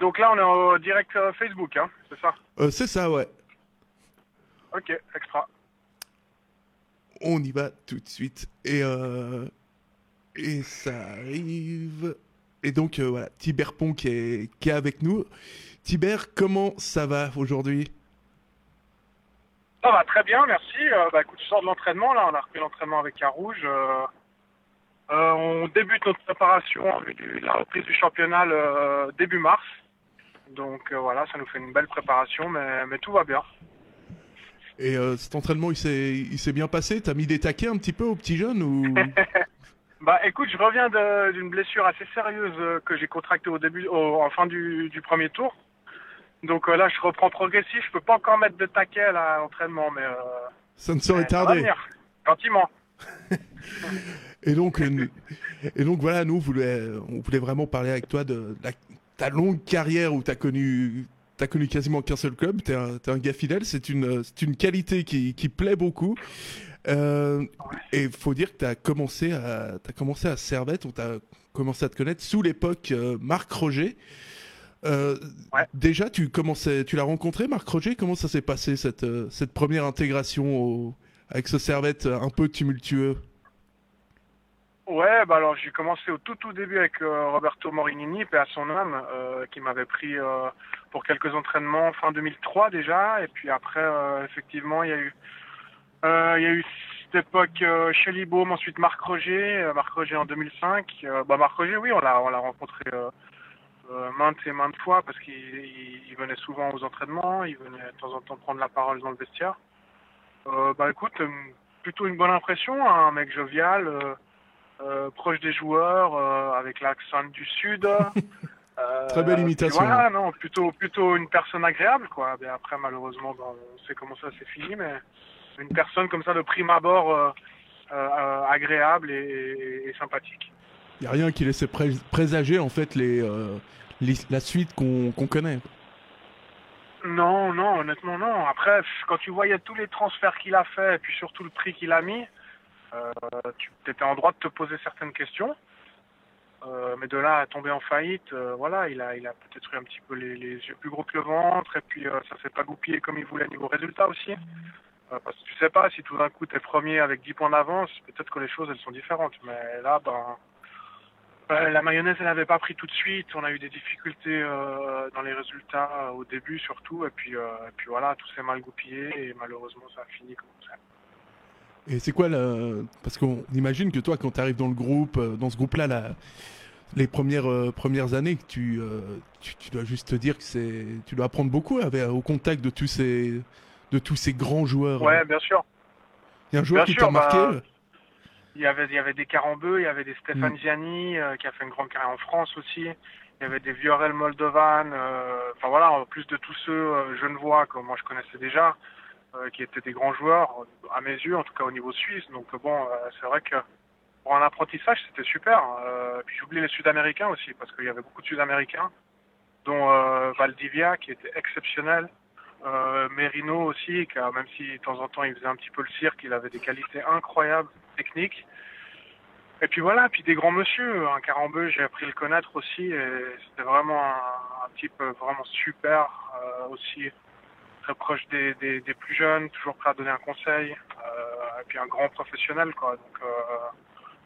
Donc là, on est en direct euh, Facebook, hein, c'est ça? Euh, c'est ça, ouais. Ok, extra. On y va tout de suite. Et, euh, et ça arrive. Et donc, euh, voilà, Tiber Pont qui est, qui est avec nous. Tiber, comment ça va aujourd'hui? Ça va très bien, merci. Euh, bah écoute, je sors de l'entraînement, là, on a repris l'entraînement avec Carouge. Euh, euh, on débute notre préparation avec la reprise du championnat le début mars. Donc euh, voilà, ça nous fait une belle préparation, mais, mais tout va bien. Et euh, cet entraînement, il s'est bien passé? T'as mis des taquets un petit peu aux petits jeunes ou... Bah écoute, je reviens de- d'une blessure assez sérieuse euh, que j'ai contractée au début, au, en fin du, du premier tour. Donc euh, là, je reprends progressif. Je peux pas encore mettre de taquet là, à l'entraînement, mais, euh, Ça ne saurait tarder. gentiment. Et donc, et donc voilà, nous, on voulait, on voulait vraiment parler avec toi de la- ta longue carrière où tu as connu, t'as connu quasiment qu'un seul club. Tu es, un gars fidèle. C'est une, une qualité qui, qui plaît beaucoup. Euh, et il faut dire que tu as commencé à, t'as commencé à Servette, on t'a commencé à te connaître sous l'époque euh, Marc Roger. Euh, Ouais. Déjà, tu commençais, tu l'as rencontré, Marc Roger? Comment ça s'est passé cette, cette première intégration au- avec ce Servette un peu tumultueux? Ouais, bah alors j'ai commencé au tout tout début avec euh, Roberto Morinini, paix à son âme, euh, qui m'avait pris euh, pour quelques entraînements fin 2003 déjà, et puis après euh, effectivement il y a eu euh, il y a eu cette époque euh, Shelly Baum, ensuite Marc Roger, euh, Marc Roger en 2005. Euh, bah Marc Roger, oui, on l'a on l'a rencontré euh, euh, maintes et maintes fois parce qu'il il, il venait souvent aux entraînements, il venait de temps en temps prendre la parole dans le vestiaire. Euh, bah écoute, euh, plutôt une bonne impression, hein, un mec jovial. Euh, proche des joueurs, euh, avec l'accent du sud. Euh, Très belle imitation. Voilà, non, plutôt plutôt une personne agréable, quoi. Mais après, malheureusement, ben, on sait comment ça s'est fini, mais une personne comme ça de prime abord agréable et, et- et sympathique. Il n'y a rien qui laissait pré- présager en fait les, euh, les- la suite qu'on connaît. Non, non, honnêtement, non. Après, quand tu voyais tous les transferts qu'il a fait et puis surtout le prix qu'il a mis, tu étais en droit de te poser certaines questions. Euh, mais de là à tomber en faillite, euh, voilà, il a, peut-être eu un petit peu les, yeux plus gros que le ventre et puis euh, ça s'est pas goupillé comme il voulait niveau résultat aussi. Euh, parce que tu sais pas si tout d'un coup t'es premier avec 10 points d'avance, peut-être que les choses elles sont différentes. Mais là, ben, euh, la mayonnaise, elle n'avait pas pris tout de suite. On a eu des difficultés euh, dans les résultats euh, au début surtout. Et puis, euh, et puis voilà, tout s'est mal goupillé et malheureusement, ça a fini comme ça. Et c'est quoi la... Parce qu'on imagine que toi, quand tu arrives dans le groupe, euh, dans ce groupe-là, la- les premières, euh, premières années, tu, euh, tu, tu dois juste te dire que c'est... Tu dois apprendre beaucoup avec, au contact de tous ces, de tous ces grands joueurs. Ouais, bien sûr. Il y a un joueur bien qui t'a marqué bah, euh, Il y avait, il y avait des Carambeux, il y avait des Stéphane Mm. Gianni euh, qui a fait une grande carrière en France aussi. Il y avait des Viorel Moldovan. Enfin voilà, en plus de tous ceux genevois que moi je connaissais déjà, qui étaient des grands joueurs à mes yeux, en tout cas au niveau suisse. Donc bon, euh, c'est vrai que pour un apprentissage, c'était super. Euh, puis j'oublie les Sud-Américains aussi, parce qu'il y avait beaucoup de Sud-Américains, dont euh, Valdivia qui était exceptionnel. Euh, Merino aussi, a- même si de temps en temps il faisait un petit peu le cirque, il avait des qualités incroyables techniques. Et puis voilà, puis des grands monsieur, un Carambeu, j'ai appris à le connaître aussi, et c'était vraiment un, type vraiment super, euh, aussi très proche des, plus jeunes, toujours prêt à donner un conseil, euh, et puis un grand professionnel, quoi. Donc euh,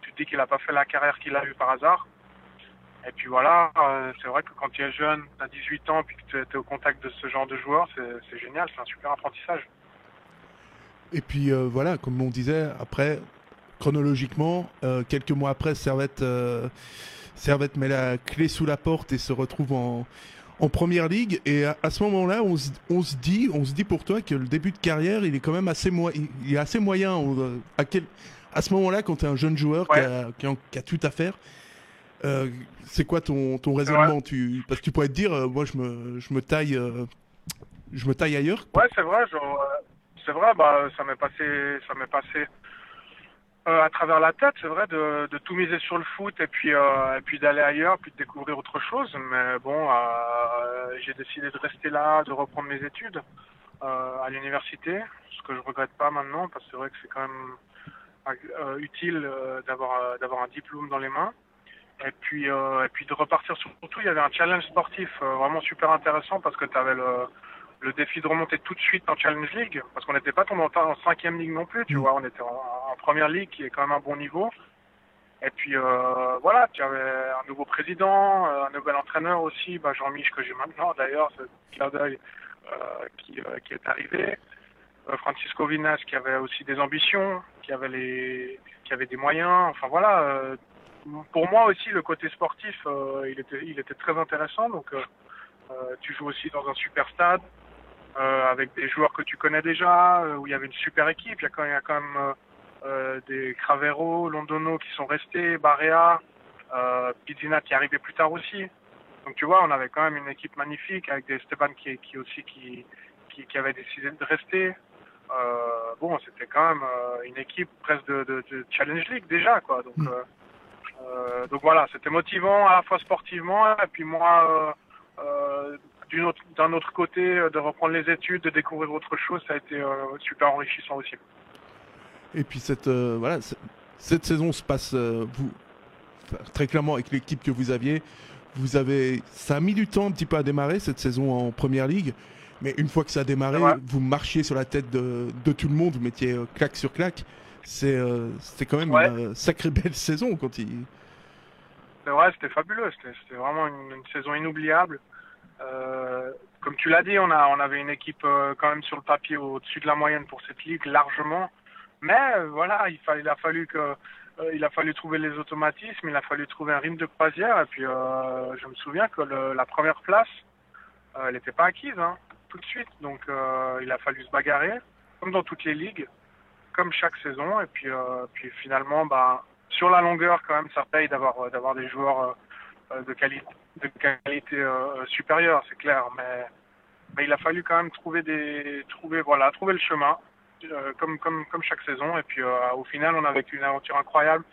tu te dis qu'il n'a pas fait la carrière qu'il a eue par hasard. Et puis voilà, euh, c'est vrai que quand tu es jeune, tu as 18 ans, puis que tu es au contact de ce genre de joueurs, c'est génial, c'est un super apprentissage. Et puis voilà, comme on disait, après, chronologiquement, quelques mois après, Servette, Servette met la clé sous la porte et se retrouve en, en première ligue. Et à, à ce moment-là, on, se- on se dit, on se dit pour toi que le début de carrière, il est quand même assez, mo- il est assez moyen. On- à, quel, à ce moment-là, quand tu es un jeune joueur qui, a, qui a- qui a tout à faire, euh, c'est quoi ton, raisonnement? Tu, Parce que tu pourrais te dire, euh, moi, je me, je me taille, euh, je me taille ailleurs. Ouais, c'est vrai. genre, euh, c'est vrai. Bah, ça m'est passé, ça m'est passé euh, à travers la tête. C'est vrai de, de tout miser sur le foot et puis euh, et puis d'aller ailleurs, puis de découvrir autre chose. Mais bon, euh, j'ai décidé de rester là, de reprendre mes études euh, à l'université, ce que je regrette pas maintenant parce que c'est vrai que c'est quand même euh, utile euh, d'avoir euh, d'avoir un diplôme dans les mains. Et puis, et puis de repartir surtout, il y avait un challenge sportif vraiment super intéressant parce que tu avais le, le défi de remonter tout de suite en Challenge League, parce qu'on n'était pas tombé en, cinquième ligue non plus, tu mm. vois, on était en, première ligue qui est quand même un bon niveau. Et puis euh, voilà, tu avais un nouveau président, euh, un nouvel entraîneur aussi, bah, Jean-Mich que j'ai maintenant d'ailleurs, c'est clin d'œil euh, qui, euh, qui, est arrivé. Euh, Francisco Vinas qui avait aussi des ambitions, qui avait les, qui avait des moyens. Enfin voilà, pour moi aussi le côté sportif, il était, il était très intéressant. Donc tu joues aussi dans un super stade. Euh, avec des joueurs que tu connais déjà, euh, où il y avait une super équipe. Il y a quand, il y a quand même euh, des Cravero, Londono qui sont restés, Barea, euh, Pizzina qui arrivait plus tard aussi. Donc tu vois, on avait quand même une équipe magnifique avec des Esteban qui, qui aussi qui, qui, qui avait décidé de rester. Euh, bon, c'était quand même une équipe presque de, de, de, Challenge League déjà, quoi. Donc, mm. euh, donc voilà, c'était motivant à la fois sportivement et puis moi, euh, d'un autre, côté, euh, de reprendre les études, de découvrir autre chose, ça a été euh, super enrichissant aussi. Et puis cette, euh, voilà, cette saison se passe vous, très clairement avec l'équipe que vous aviez. Vous avez, ça a mis du temps un petit peu à démarrer cette saison en première ligue, mais une fois que ça a démarré, vous marchiez sur la tête de, de, tout le monde, vous mettiez claque sur claque. C'est, c'était quand même une sacrée belle saison quand il. C'est vrai, c'était fabuleux. C'était, vraiment une, une, saison inoubliable. Euh, comme tu l'as dit, on, avait une équipe euh, quand même sur le papier au-dessus de la moyenne pour cette ligue, largement. Mais euh, voilà, il, a fallu trouver les automatismes, il a fallu trouver un rythme de croisière. Et puis, je me souviens que la première place, elle n'était pas acquise hein, tout de suite. Donc, il a fallu se bagarrer, comme dans toutes les ligues, comme chaque saison. Et puis, finalement, bah, sur la longueur, quand même, ça paye d'avoir des joueurs de qualité de qualité euh, supérieure, c'est clair, mais, mais il a fallu quand même trouver des trouver voilà trouver le chemin euh, comme comme comme chaque saison. Et puis euh, au final on a vécu une aventure incroyable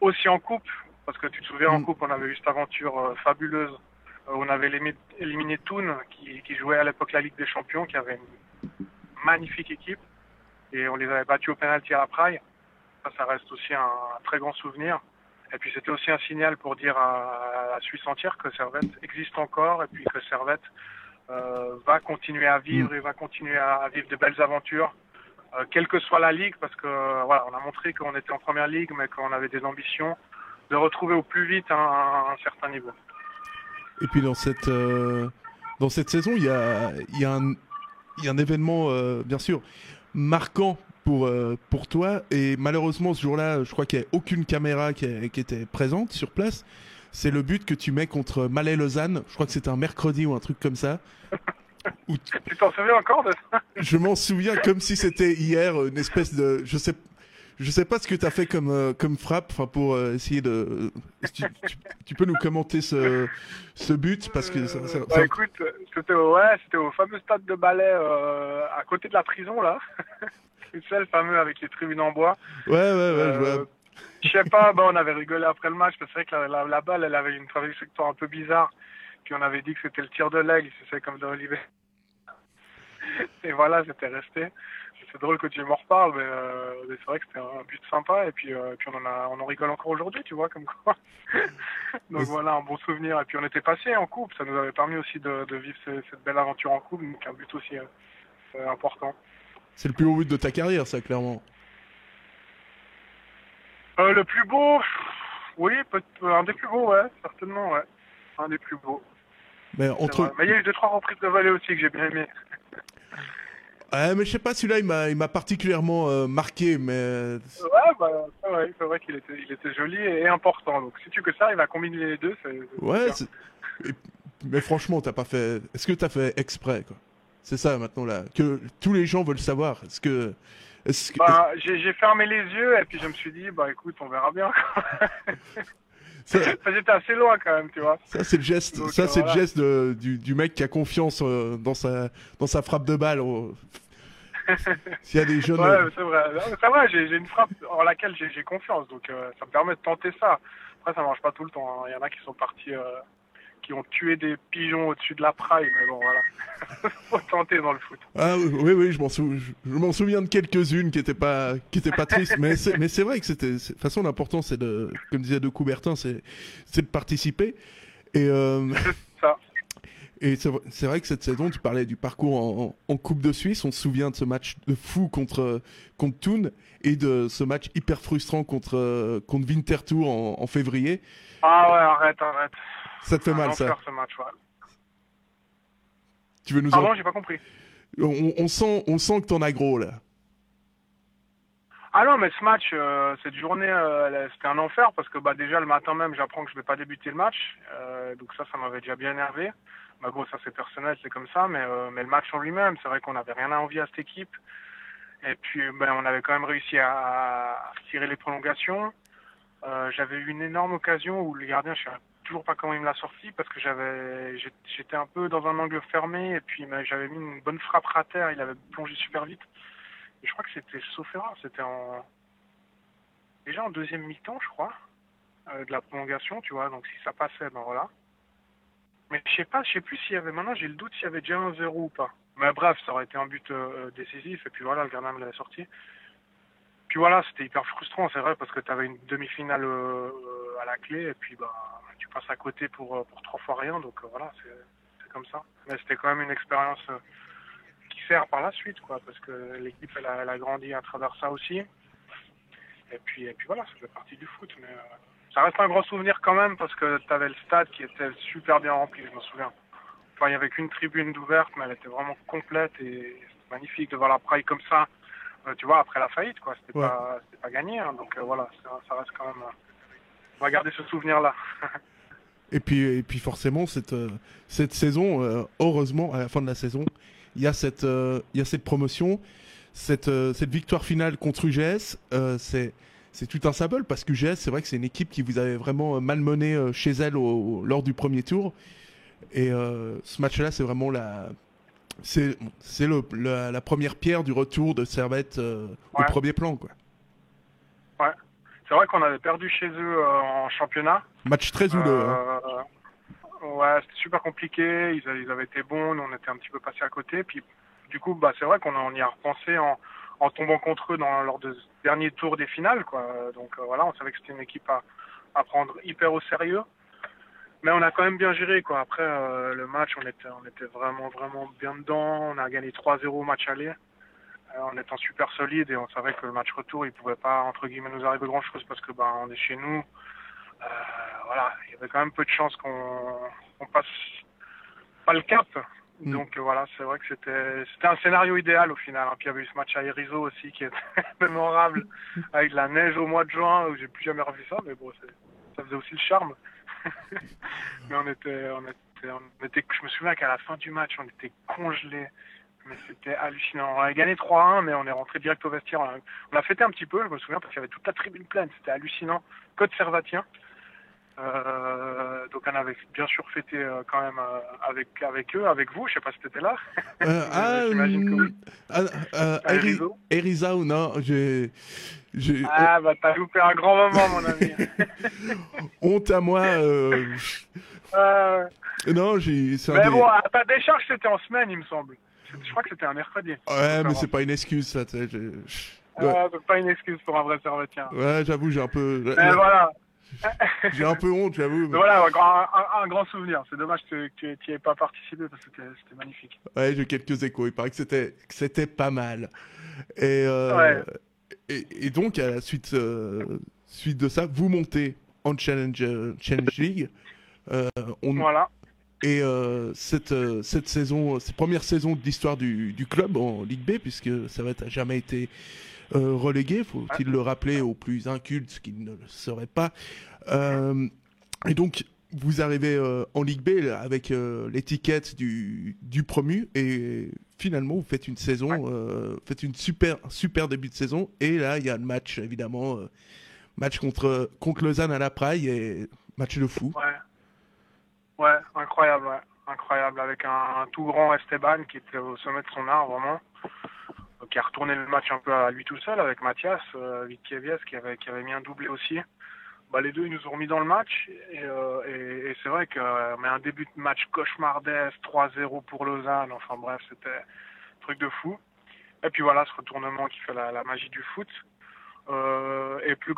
aussi en coupe parce que tu te souviens en mm. coupe on avait eu cette aventure euh, fabuleuse. On avait éliminé Toon qui, qui jouait à l'époque la Ligue des Champions qui avait une magnifique équipe et on les avait battus au penalty à la Praille. Ça ça reste aussi un, un très grand souvenir et puis c'était aussi un signal pour dire à la Suisse entière que Servette existe encore et puis que Servette euh, va continuer à vivre et va continuer à vivre de belles aventures, euh, quelle que soit la ligue, parce que voilà, on a montré qu'on était en première ligue, mais qu'on avait des ambitions de retrouver au plus vite un, un certain niveau. Et puis dans cette euh, dans cette saison, il y a il y a un il y a un événement bien sûr marquant pour, euh, pour toi. Et malheureusement, ce jour-là, je crois qu'il n'y a aucune caméra qui, qui, était présente sur place. C'est le but que tu mets contre Malais-Lausanne. Je crois que c'était un mercredi ou un truc comme ça. Tu t'en souviens encore de ça? Je m'en souviens comme si c'était hier, une espèce de... Je sais, je sais pas ce que tu as fait comme, euh, comme frappe enfin pour euh, essayer de... Tu, tu, tu, peux nous commenter ce, ce but parce que ça, ça, bah, ça... écoute, c'était ouais, au fameux stade de ballet à côté de la prison là. C'est le fameux avec les tribunes en bois. Ouais, ouais, ouais, je vois. Euh, je sais pas, on avait rigolé après le match, parce que c'est vrai que la, la, balle, elle avait une trajectoire un peu bizarre. Puis on avait dit que c'était le tir de l'aigle, c'est comme dans Olivier. Et voilà, c'était resté. C'est drôle que tu m'en reparles, mais euh, c'est vrai que c'était un but sympa. Et puis, euh, puis on en a, on en rigole encore aujourd'hui, tu vois, comme quoi. donc voilà, un bon souvenir. Et puis on était passé en coupe, ça nous avait permis aussi de, de vivre cette, cette belle aventure en coupe, donc un but aussi euh, important. C'est le plus beau but de ta carrière, ça, clairement. Euh, le plus beau, oui, un des plus beaux, ouais, certainement, ouais. Un des plus beaux. Mais entre. Mais il y a eu deux trois reprises de volée aussi que j'ai bien aimé. Ouais, mais je sais pas, celui-là, il m'a, particulièrement euh, marqué, mais. Ouais, bah, c'est vrai, c'est vrai qu'il était, il était joli et important. Donc, si tu que ça, il va combiner les deux. Ouais, mais franchement, t'as pas fait. Est-ce que t'as fait exprès, quoi? C'est ça maintenant là, que tous les gens veulent savoir. Est-ce que, est-ce que... Bah, j'ai fermé les yeux et puis je me suis dit bah écoute, on verra bien. Ça... J'étais assez loin quand même, tu vois. Ça c'est le geste, Donc, ça euh, c'est voilà. le geste de, du, du, mec qui a confiance euh, dans sa dans sa frappe de balle. S'il y a des jeunes. Ouais, c'est vrai. C'est vrai, j'ai une frappe en laquelle j'ai confiance, donc euh, ça me permet de tenter ça. Après, ça marche pas tout le temps. Hein. Il y en a qui sont partis qui ont tué des pigeons au-dessus de la praille, mais bon, voilà. Faut tenter dans le foot. Ah oui, oui, je m'en souviens, je m'en souviens de quelques-unes qui étaient pas, qui étaient pas tristes, mais c'est, mais c'est vrai que c'était, de toute façon, l'important, c'est de, comme disait de Coubertin, c'est, c'est de participer. Et, euh, ça. Et c'est vrai que cette saison, tu parlais du parcours en, Coupe de Suisse. On se souvient de ce match de fou contre, contre Thun et de ce match hyper frustrant contre, contre Winterthur en, en février. Ah ouais, arrête, arrête. Ça te fait mal, ça ce match, ouais. Tu veux nous Pardon, j'ai pas compris. On, sent, on sent que t'en as gros, là. Ah non, mais ce match, euh, cette journée, euh, c'était un enfer parce que bah, déjà le matin même, j'apprends que je vais pas débuter le match. Euh, donc ça, ça m'avait déjà bien énervé. Bah, gros, ça c'est personnel, c'est comme ça. Mais, mais le match en lui-même, c'est vrai qu'on n'avait rien à envier à cette équipe. Et puis, ben, on avait quand même réussi à, à tirer les prolongations. J'avais eu une énorme occasion où le gardien, je sais toujours pas comment il me l'a sorti parce que j'avais, j'étais un peu dans un angle fermé et puis j'avais mis une bonne frappe à terre. Il avait plongé super vite. Et je crois que c'était sauf erreur, c'était en déjà en deuxième mi-temps, je crois, euh, de la prolongation, tu vois. Donc si ça passait, ben voilà. Mais je sais pas, je sais plus s'il y avait. Maintenant, j'ai le doute s'il y avait déjà un zéro ou pas. Mais bref, ça aurait été un but euh, décisif. Et puis voilà, le gardien me l'avait sorti. Puis voilà, c'était hyper frustrant, c'est vrai, parce que tu avais une demi-finale euh, à la clé et puis bah tu passes à côté pour pour trois fois rien. Donc voilà, c'est comme ça. Mais c'était quand même une expérience faire par la suite, quoi, parce que l'équipe, elle, elle a, grandi à travers ça aussi. Et puis, et puis voilà, ça fait partie du foot. Mais euh, ça reste un grand souvenir quand même, parce que tu avais le stade qui était super bien rempli, je me souviens. Enfin, il n'y avait qu'une tribune d'ouverte, mais elle était vraiment complète et c'était magnifique de voir la praille comme ça. Euh, tu vois, après la faillite, quoi. C'était pas, pas gagné. Hein. donc euh, voilà, ça, reste quand même. On va garder ce souvenir-là. et puis, et puis forcément, cette, cette saison, heureusement, à la fin de la saison, il y a cette, euh, il y a cette promotion, cette, euh, cette victoire finale contre UGS. Euh, c'est c'est tout un symbole parce que UGS, c'est vrai que c'est une équipe qui vous avait vraiment malmené chez elle lors du premier tour. Et ce match-là, c'est vraiment la, c'est c'est la, la, première pierre du retour de Servette au premier plan, quoi. C'est vrai qu'on avait perdu chez eux en championnat. Match très houleux. Hein. Ouais, c'était super compliqué. Ils, ils, avaient été bons, nous on était un petit peu passés à côté. Puis du coup, bah, c'est vrai qu'on y a repensé en, en tombant contre eux dans, lors de dernier tour des finales. Quoi. Donc euh, voilà, on savait que c'était une équipe à, à, prendre hyper au sérieux. Mais on a quand même bien géré. Quoi. Après euh, le match, on était, on était vraiment, vraiment bien dedans. On a gagné 3-0 au match aller. Euh, en étant super solide et on savait que le match retour, il pouvait pas, entre guillemets, nous arriver grand chose parce que bah, on est chez nous. Euh, voilà, il y avait quand même peu de chances qu'on passe pas le cap. Mm. Donc voilà, c'est vrai que c'était c'était un scénario idéal au final. Puis il y avait eu ce match à Erizo aussi qui était mémorable avec de la neige au mois de juin où j'ai plus jamais revu ça, mais bon, ça faisait aussi le charme. mais on était, on était, on était, je me souviens qu'à la fin du match, on était congelés. Mais c'était hallucinant. On a gagné 3-1, mais on est rentré direct au vestiaire. On a, fêté un petit peu, je me souviens, parce qu'il y avait toute la tribune pleine. C'était hallucinant. Code Servatien. Euh, donc on avait bien sûr fêté euh, quand même euh, avec avec eux, avec vous. Je sais pas si t'étais là. ah, J'imagine que oui. Ah, Eriza ou non j'ai, Ah bah t'as loupé un grand moment mon ami. Honte à moi. Non j'ai. Mais bon, à ta décharge c'était en semaine il me semble. Je crois que c'était un mercredi. Ouais mais c'est pas une excuse ça. Ouais. donc pas une excuse pour un vrai servetien. Ouais j'avoue j'ai un peu. Mais voilà. J'ai un peu honte, j'avoue. Voilà, un, grand souvenir. C'est dommage que, tu n'y aies pas participé parce que c'était magnifique. Ouais, j'ai quelques échos. Il paraît que c'était c'était pas mal. Et, euh, et, donc, à la suite, euh, suite de ça, vous montez en Challenge, Challenge League. Euh, on... Voilà. Et cette, cette saison, cette première saison de l'histoire du, du, club en Ligue B, puisque ça va jamais été euh, relégué, faut-il le rappeler aux plus incultes qui ne le seraient pas. Euh, et donc, vous arrivez euh, en Ligue B avec l'étiquette du, du, promu et finalement vous faites une saison, faites une super super début de saison et là il y a le match évidemment match contre contre Lausanne à la Praille et match de fou. Ouais, ouais incroyable, ouais. incroyable avec un, tout grand Esteban qui était au sommet de son art vraiment qui a retourné le match un peu à lui tout seul avec Mathias euh, qui avait, qui avait mis un doublé aussi. bah, les deux, ils nous ont remis dans le match. Et, et, et c'est vrai qu'on met un début de match cauchemardesque, 3-0 pour Lausanne. Enfin bref, c'était truc de fou. Et puis voilà, ce retournement qui fait la, la magie du foot. Euh, et plus,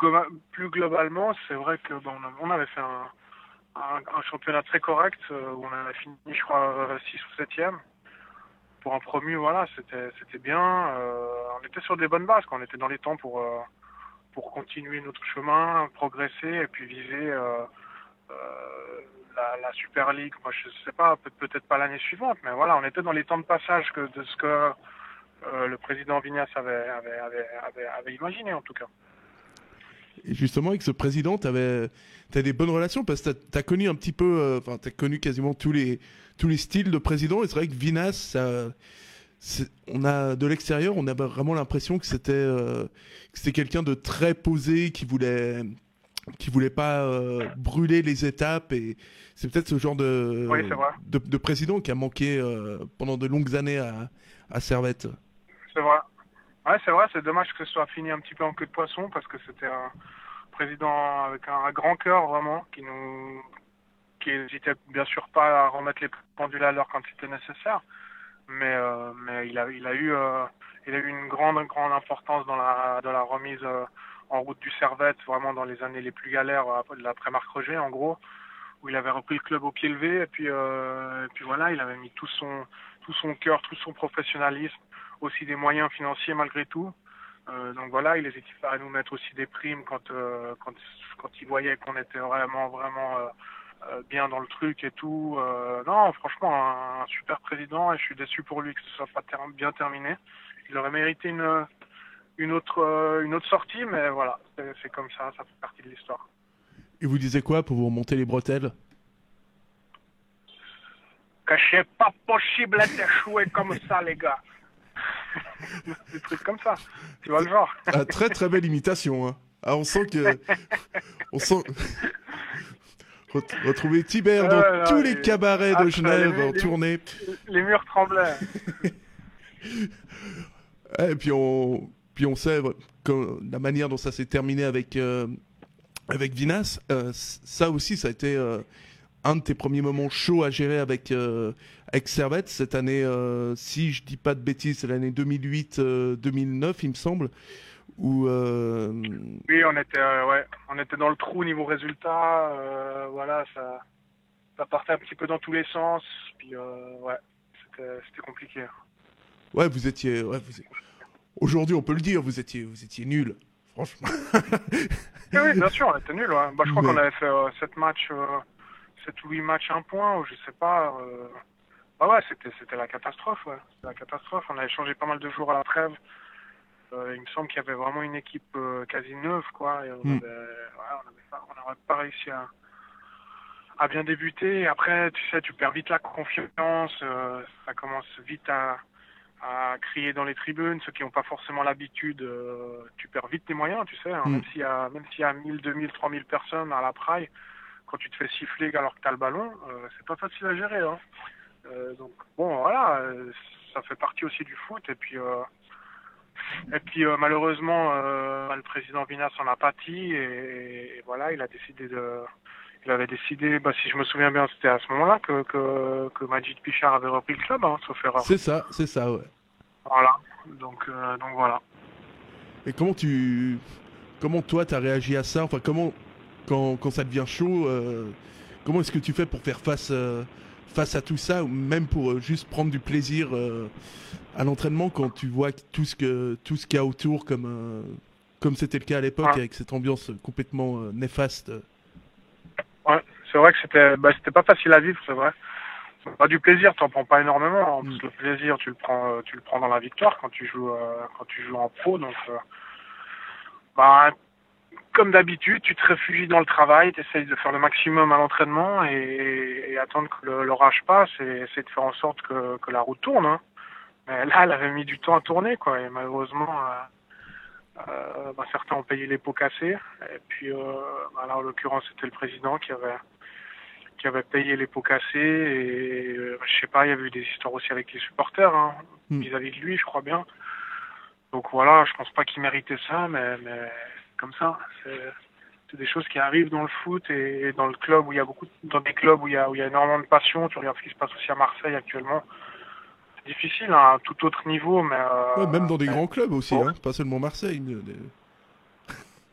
plus globalement, c'est vrai que bon, on avait fait un, un, championnat très correct euh, où on a fini, je crois, 6 ou 7e. Pour un promu, voilà, c'était bien. Euh, on était sur des bonnes bases, quand on était dans les temps pour euh, pour continuer notre chemin, progresser et puis viser euh, euh, la, la, Super League. Moi, je sais pas, peut-être pas l'année suivante, mais voilà, on était dans les temps de passage que de ce que euh, le président Vignas avait, avait, avait, imaginé en tout cas. Et justement, avec ce président, tu as des bonnes relations parce que tu as, connu un petit peu, euh, enfin, tu as connu quasiment tous les, tous les styles de président. Et c'est vrai que Vinas, ça, on a, de l'extérieur, on a vraiment l'impression que c'était euh, quelqu'un de très posé, qui voulait, qui voulait pas euh, brûler les étapes. Et c'est peut-être ce genre de, oui, de, de, président qui a manqué euh, pendant de longues années à, à Servette. C'est vrai. Ouais, c'est vrai, c'est dommage que ce soit fini un petit peu en queue de poisson parce que c'était un président avec un, grand cœur vraiment qui nous qui hésitait bien sûr pas à remettre les pendules à l'heure quand c'était nécessaire, mais euh, il a eu euh, il a eu une grande grande importance dans la remise euh, en route du Servette vraiment dans les années les plus galères de l'après Marc Roger en gros où il avait repris le club au pied levé et puis voilà il avait mis son tout son cœur tout son professionnalisme aussi des moyens financiers malgré tout. Euh, donc voilà, il n'hésitait pas à nous mettre aussi des primes quand euh, quand quand il voyait qu'on était vraiment vraiment euh, euh, bien dans le truc et tout. Non, franchement, un, un, super président et je suis déçu pour lui que ce soit pas ter bien terminé. Il aurait mérité une une autre une autre sortie, mais voilà, c'est comme ça, ça fait partie de l'histoire. Et vous disiez quoi pour vous remonter les bretelles? Que c'est pas possible d'échouer comme ça, les gars. des trucs comme ça. Tu vois le genre. Ah, très très belle imitation. Hein. Ah, on sent que. on sent. Retrouver Tibère dans euh, tous les, les cabarets de Genève les, en les, tournée. Les murs tremblaient. et puis on, puis on sait que la manière dont ça s'est terminé avec, euh, avec Vinas, euh, ça aussi, ça a été euh, un de tes premiers moments chauds à gérer avec, avec Servette cette année, euh, si je dis pas de bêtises, c'est l'année 2008-2009, euh, il me semble. Où, oui, on était, ouais, on était dans le trou niveau résultat. voilà, ça, ça partait un petit peu dans tous les sens. Puis, ouais, c'était compliqué. Ouais, vous étiez. Ouais, vous... Aujourd'hui, on peut le dire, vous étiez, vous étiez nul, franchement. oui, bien sûr, on était nul. Ouais. Bah, je crois qu'on avait fait sept matchs 7 ou 8 matchs, un point, ou je sais pas. Euh... Bah ouais, c'était, c'était la catastrophe, ouais. C'était la catastrophe. On avait changé pas mal de jours à la trêve. Euh, il me semble qu'il y avait vraiment une équipe euh, quasi neuve, quoi. Et on mm. ouais, pas, on n'aurait pas réussi à, à bien débuter. Et après, tu sais, tu perds vite la confiance. Euh, ça commence vite à, à crier dans les tribunes. Ceux qui n'ont pas forcément l'habitude, tu perds vite tes moyens, tu sais. Hein, mm. Même s'il y a, même s'il y a 1000, 2000, 3000 personnes à la praille quand tu te fais siffler alors que tu as le ballon, c'est pas facile à gérer. Hein. Euh, donc bon, voilà, euh, ça fait partie aussi du foot. Et puis, euh, et puis malheureusement, le président Vinas en a pâti et, et, voilà, il a décidé de, il avait décidé, bah, si je me souviens bien, c'était à ce moment-là que, que, que Majid Pichard avait repris le club, hein, sauf erreur. C'est ça, c'est ça, ouais. Voilà, donc, donc voilà. Et comment tu, comment toi t'as réagi à ça? Enfin, comment quand, quand ça devient chaud, euh, comment est-ce que tu fais pour faire face, euh, face à tout ça, ou même pour euh, juste prendre du plaisir euh, à l'entraînement quand tu vois tout ce que tout ce qu'il y a autour, comme euh, comme c'était le cas à l'époque Ouais. avec cette ambiance complètement néfaste. Ouais, c'est vrai que c'était bah, c'était pas facile à vivre, c'est vrai. Pas du plaisir, t'en prends pas énormément. Mm. le plaisir, tu le prends, tu le prends dans la victoire quand tu joues, euh, quand tu joues en pro. Donc, euh, bah, comme d'habitude, tu te réfugies dans le travail, tu essayes de faire le maximum à l'entraînement et, et attendre que l'orage passe et essayer de faire en sorte que, que la route tourne. hein. Mais là, elle avait mis du temps à tourner, quoi. Et malheureusement, euh, euh, bah, certains ont payé les pots cassés. Et puis, euh, bah, là, en l'occurrence, c'était le président qui avait qui avait payé les pots cassés et euh, je sais pas, il y avait eu des histoires aussi avec les supporters hein, Mm. vis-à-vis de lui, je crois bien. Donc voilà, je pense pas qu'il méritait ça, mais, mais comme ça, c'est des choses qui arrivent dans le foot et, dans le club où il y a beaucoup, dans des clubs où il y a, où il y a énormément de passion. Tu regardes ce qui se passe aussi à Marseille actuellement. C'est difficile hein, à tout autre niveau, mais euh, même dans des grands clubs aussi, hein, pas seulement Marseille.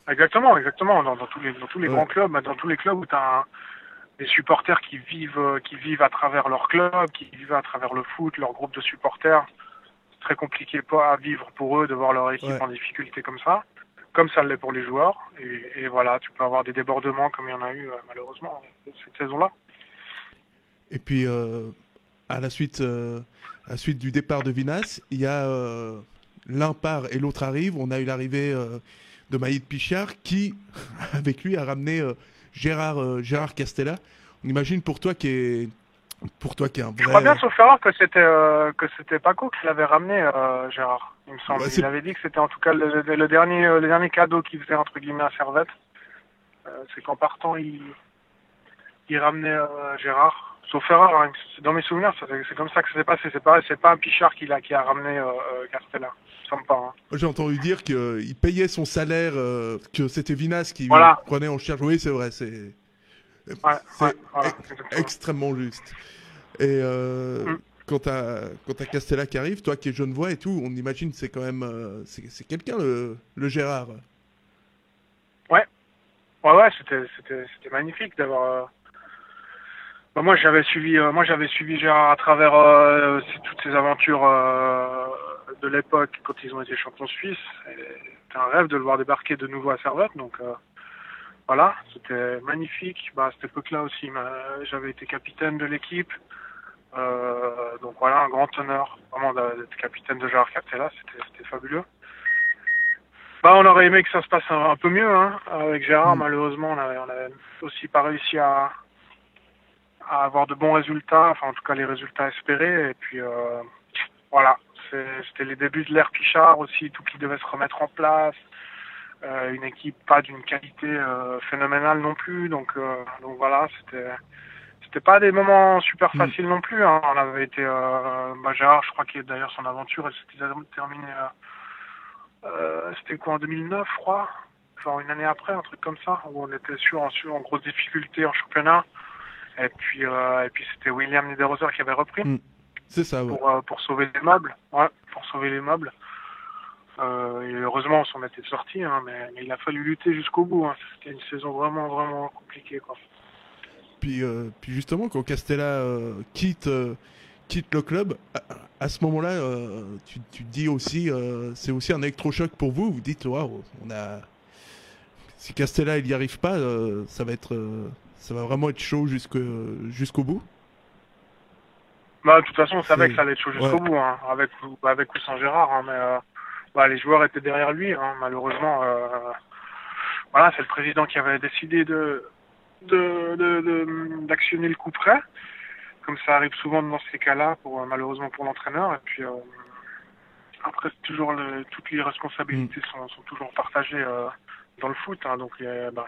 Exactement, exactement. Dans, tous les dans tous les grands clubs, dans tous les clubs où tu as des supporters qui vivent qui vivent à travers leur club, qui vivent à travers le foot, leur groupe de supporters. C'est très compliqué pas à vivre pour eux de voir leur équipe en difficulté comme ça comme ça l'est pour les joueurs. Et, voilà, tu peux avoir des débordements comme il y en a eu euh, malheureusement cette saison-là. Et puis, euh, à, la suite, euh, à la suite du départ de Vinas, il y a l'un part et l'autre arrive. On a eu l'arrivée de Maïd Pichard qui, avec lui, a ramené Gérard, Gérard Castella. On imagine pour toi qui est pour toi qui est un vrai... Je crois bien, sauf erreur, que c'était euh, que c'était Paco qui l'avait ramené, euh, Gérard. Il me semble. Bah, il avait dit que c'était en tout cas le, dernier euh, le dernier cadeau qu'il faisait entre guillemets à Servette. c'est qu'en partant, il il ramenait Gérard. Sauf erreur, hein, dans mes souvenirs, c'est comme ça que ça s'est passé. C'est pas c'est pas un Pichard qui l'a qui a ramené Castella. Hein. J'ai entendu dire qu'il payait son salaire, que c'était Vinas qui prenait en charge. Oui, c'est vrai, c'est c'est extrêmement juste. Et euh, mm. quand t'as Castella qui arrive, toi qui es jeune voix et tout, on imagine c'est quand même euh, c'est quelqu'un le, le, Gérard. Ouais, ouais, ouais, c'était magnifique d'avoir. Euh, bah, moi j'avais suivi moi j'avais suivi Gérard à travers toutes ces aventures de l'époque quand ils ont été champions suisses. C'était un rêve de le voir débarquer de nouveau à Servette, donc voilà, c'était magnifique. Bah, à cette époque-là aussi, j'avais été capitaine de l'équipe. Euh, donc voilà, un grand honneur vraiment d'être capitaine de Gérard Cartella, c'était fabuleux. Bah, on aurait aimé que ça se passe un, peu mieux hein, avec Gérard. Mm. Malheureusement, on n'avait aussi pas réussi à, à, avoir de bons résultats, enfin en tout cas les résultats espérés. Et puis euh, voilà, c'était les débuts de l'ère Pichard aussi, tout qui devait se remettre en place. Euh, une équipe pas d'une qualité euh, phénoménale non plus. Donc, euh, donc voilà, c'était c'était pas des moments super mm. faciles non plus. Hein. On avait été, bah, Gérard, je crois qu'il d'ailleurs son aventure, elle s'était terminée. c'était quoi en 2009, je crois, genre une année après, un truc comme ça, où on était sur en, en grosse difficulté en championnat. Et puis, et puis c'était William Niederhauser qui avait repris. Mm. C'est ça, Pour, pour sauver les meubles. Ouais, pour sauver les meubles. Euh, et heureusement, on s'en était sorti, hein, mais, il a fallu lutter jusqu'au bout. Hein. C'était une saison vraiment, vraiment compliquée. Quoi. Puis, euh, puis justement, quand Castella euh, quitte, quitte le club, à, ce moment-là, tu, tu, te dis aussi, c'est aussi un électrochoc pour vous. Vous dites, waouh, on a. Si Castella il n'y arrive pas, ça va être, ça va vraiment être chaud jusqu'au bout. Bah, de toute façon, on savait que ça allait être chaud jusqu'au bout, hein, avec, avec ou sans Gérard. Mais bah, les joueurs étaient derrière lui. Hein, malheureusement, euh, voilà, c'est le président qui avait décidé de d'actionner de, le coup près, comme ça arrive souvent dans ces cas-là, pour malheureusement pour l'entraîneur. Et puis euh, après, toujours toutes les responsabilités mm. sont, sont toujours partagées euh, dans le foot. Hein, donc bah,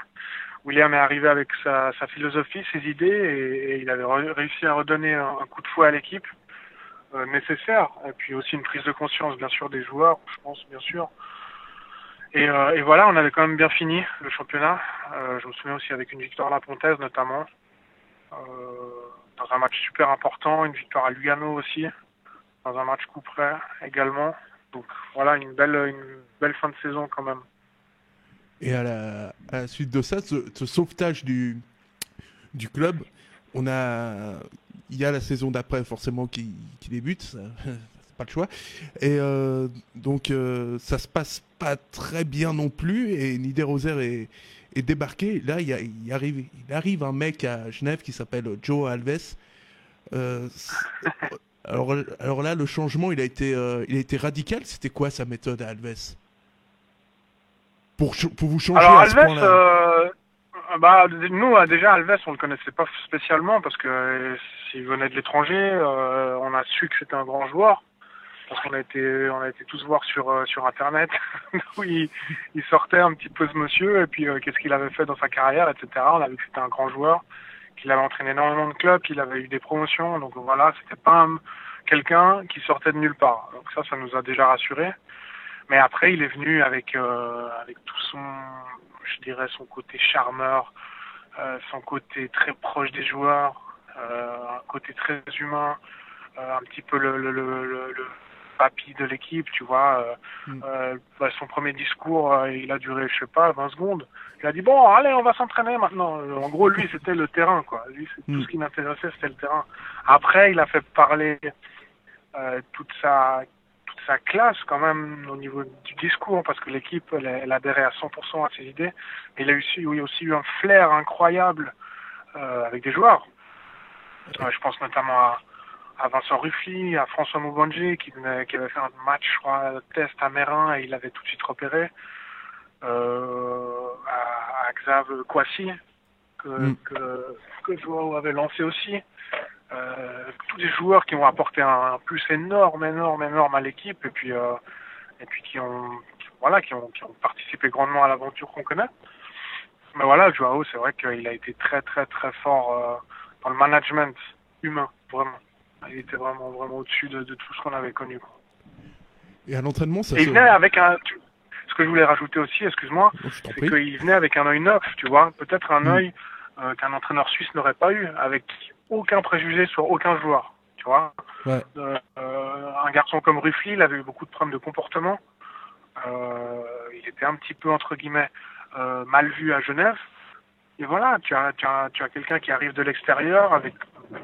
William est arrivé avec sa, sa philosophie, ses idées, et, il avait réussi à redonner un coup de fouet à l'équipe. Euh, nécessaire. Et puis aussi une prise de conscience, bien sûr, des joueurs, je pense, bien sûr. Et, euh, voilà, on avait quand même bien fini le championnat. Euh, je me souviens aussi avec une victoire à la Pontaise, notamment. dans un match super important, une victoire à Lugano aussi, dans un match coup près également. Donc voilà, une belle, une belle fin de saison quand même. Et à la, à la suite de ça, ce, ce sauvetage du, du club, on a il y a la saison d'après forcément qui, qui débute, c'est pas le choix. Et euh, donc euh, ça se passe pas très bien non plus et Niederoser est, est débarqué. Là il, il, arrive, il arrive un mec à Genève qui s'appelle Joe Alves. Euh, alors, alors là le changement il a été, il a été radical. C'était quoi sa méthode à Alves? Pour, pour vous changer alors, à ce point-là? bah, nous, euh, déjà, Alves, on le connaissait pas spécialement parce que euh, s'il venait de l'étranger, euh, on a su que c'était un grand joueur parce qu'on a été, on a été tous voir sur sur internet où il, il, sortait un petit peu ce monsieur et puis qu'est-ce qu'il avait fait dans sa carrière, etc. On a vu que c'était un grand joueur, qu'il avait entraîné énormément de clubs, qu'il avait eu des promotions, donc voilà, c'était pas quelqu'un qui sortait de nulle part. Donc ça, ça nous a déjà rassuré. Mais après, il est venu avec avec tout son je dirais, son côté charmeur, son côté très proche des joueurs, un côté très humain, un petit peu le, le, le, le papy de l'équipe, tu vois. Mm. Bah, son premier discours, il a duré, je sais pas, 20 secondes. Il a dit bon, allez, on va s'entraîner maintenant. En gros, lui, c'était le terrain, quoi. Lui, tout mm. ce qui m'intéressait, c'était le terrain. Après, il a fait parler euh, toute sa sa classe quand même au niveau du discours parce que l'équipe elle, elle, adhérait à 100% à ses idées. Mais il a aussi, oui, aussi eu un flair incroyable euh, avec des joueurs. Je pense notamment à, à Vincent Ruffy, à François Moubangé qui, qui avait fait un match, je crois, test à Mérin et il avait tout de suite repéré. Euh, à, à Xav Kwasi que, mm. que, que Joao avait lancé aussi. Euh, tous des joueurs qui ont apporté un, plus énorme, énorme, énorme à l'équipe et puis euh, et puis qui ont voilà qui ont, qui ont participé grandement à l'aventure qu'on connaît. Mais voilà, Joao, c'est vrai qu'il a été très très très fort dans le management humain, vraiment. Il était vraiment vraiment au-dessus de, de, tout ce qu'on avait connu. Quoi. Et à l'entraînement, ça. Et il venait avec un. Ce que je voulais rajouter aussi, excuse-moi, c'est qu'il venait avec un œil neuf, tu vois, peut-être un mm. œil euh, qu'un entraîneur suisse n'aurait pas eu, avec aucun préjugé sur aucun joueur. Tu vois, ouais. euh, un garçon comme Ruffly, il avait eu beaucoup de problèmes de comportement. Euh, il était un petit peu entre guillemets euh, mal vu à Genève. Et voilà, tu as, tu as, tu as quelqu'un qui arrive de l'extérieur avec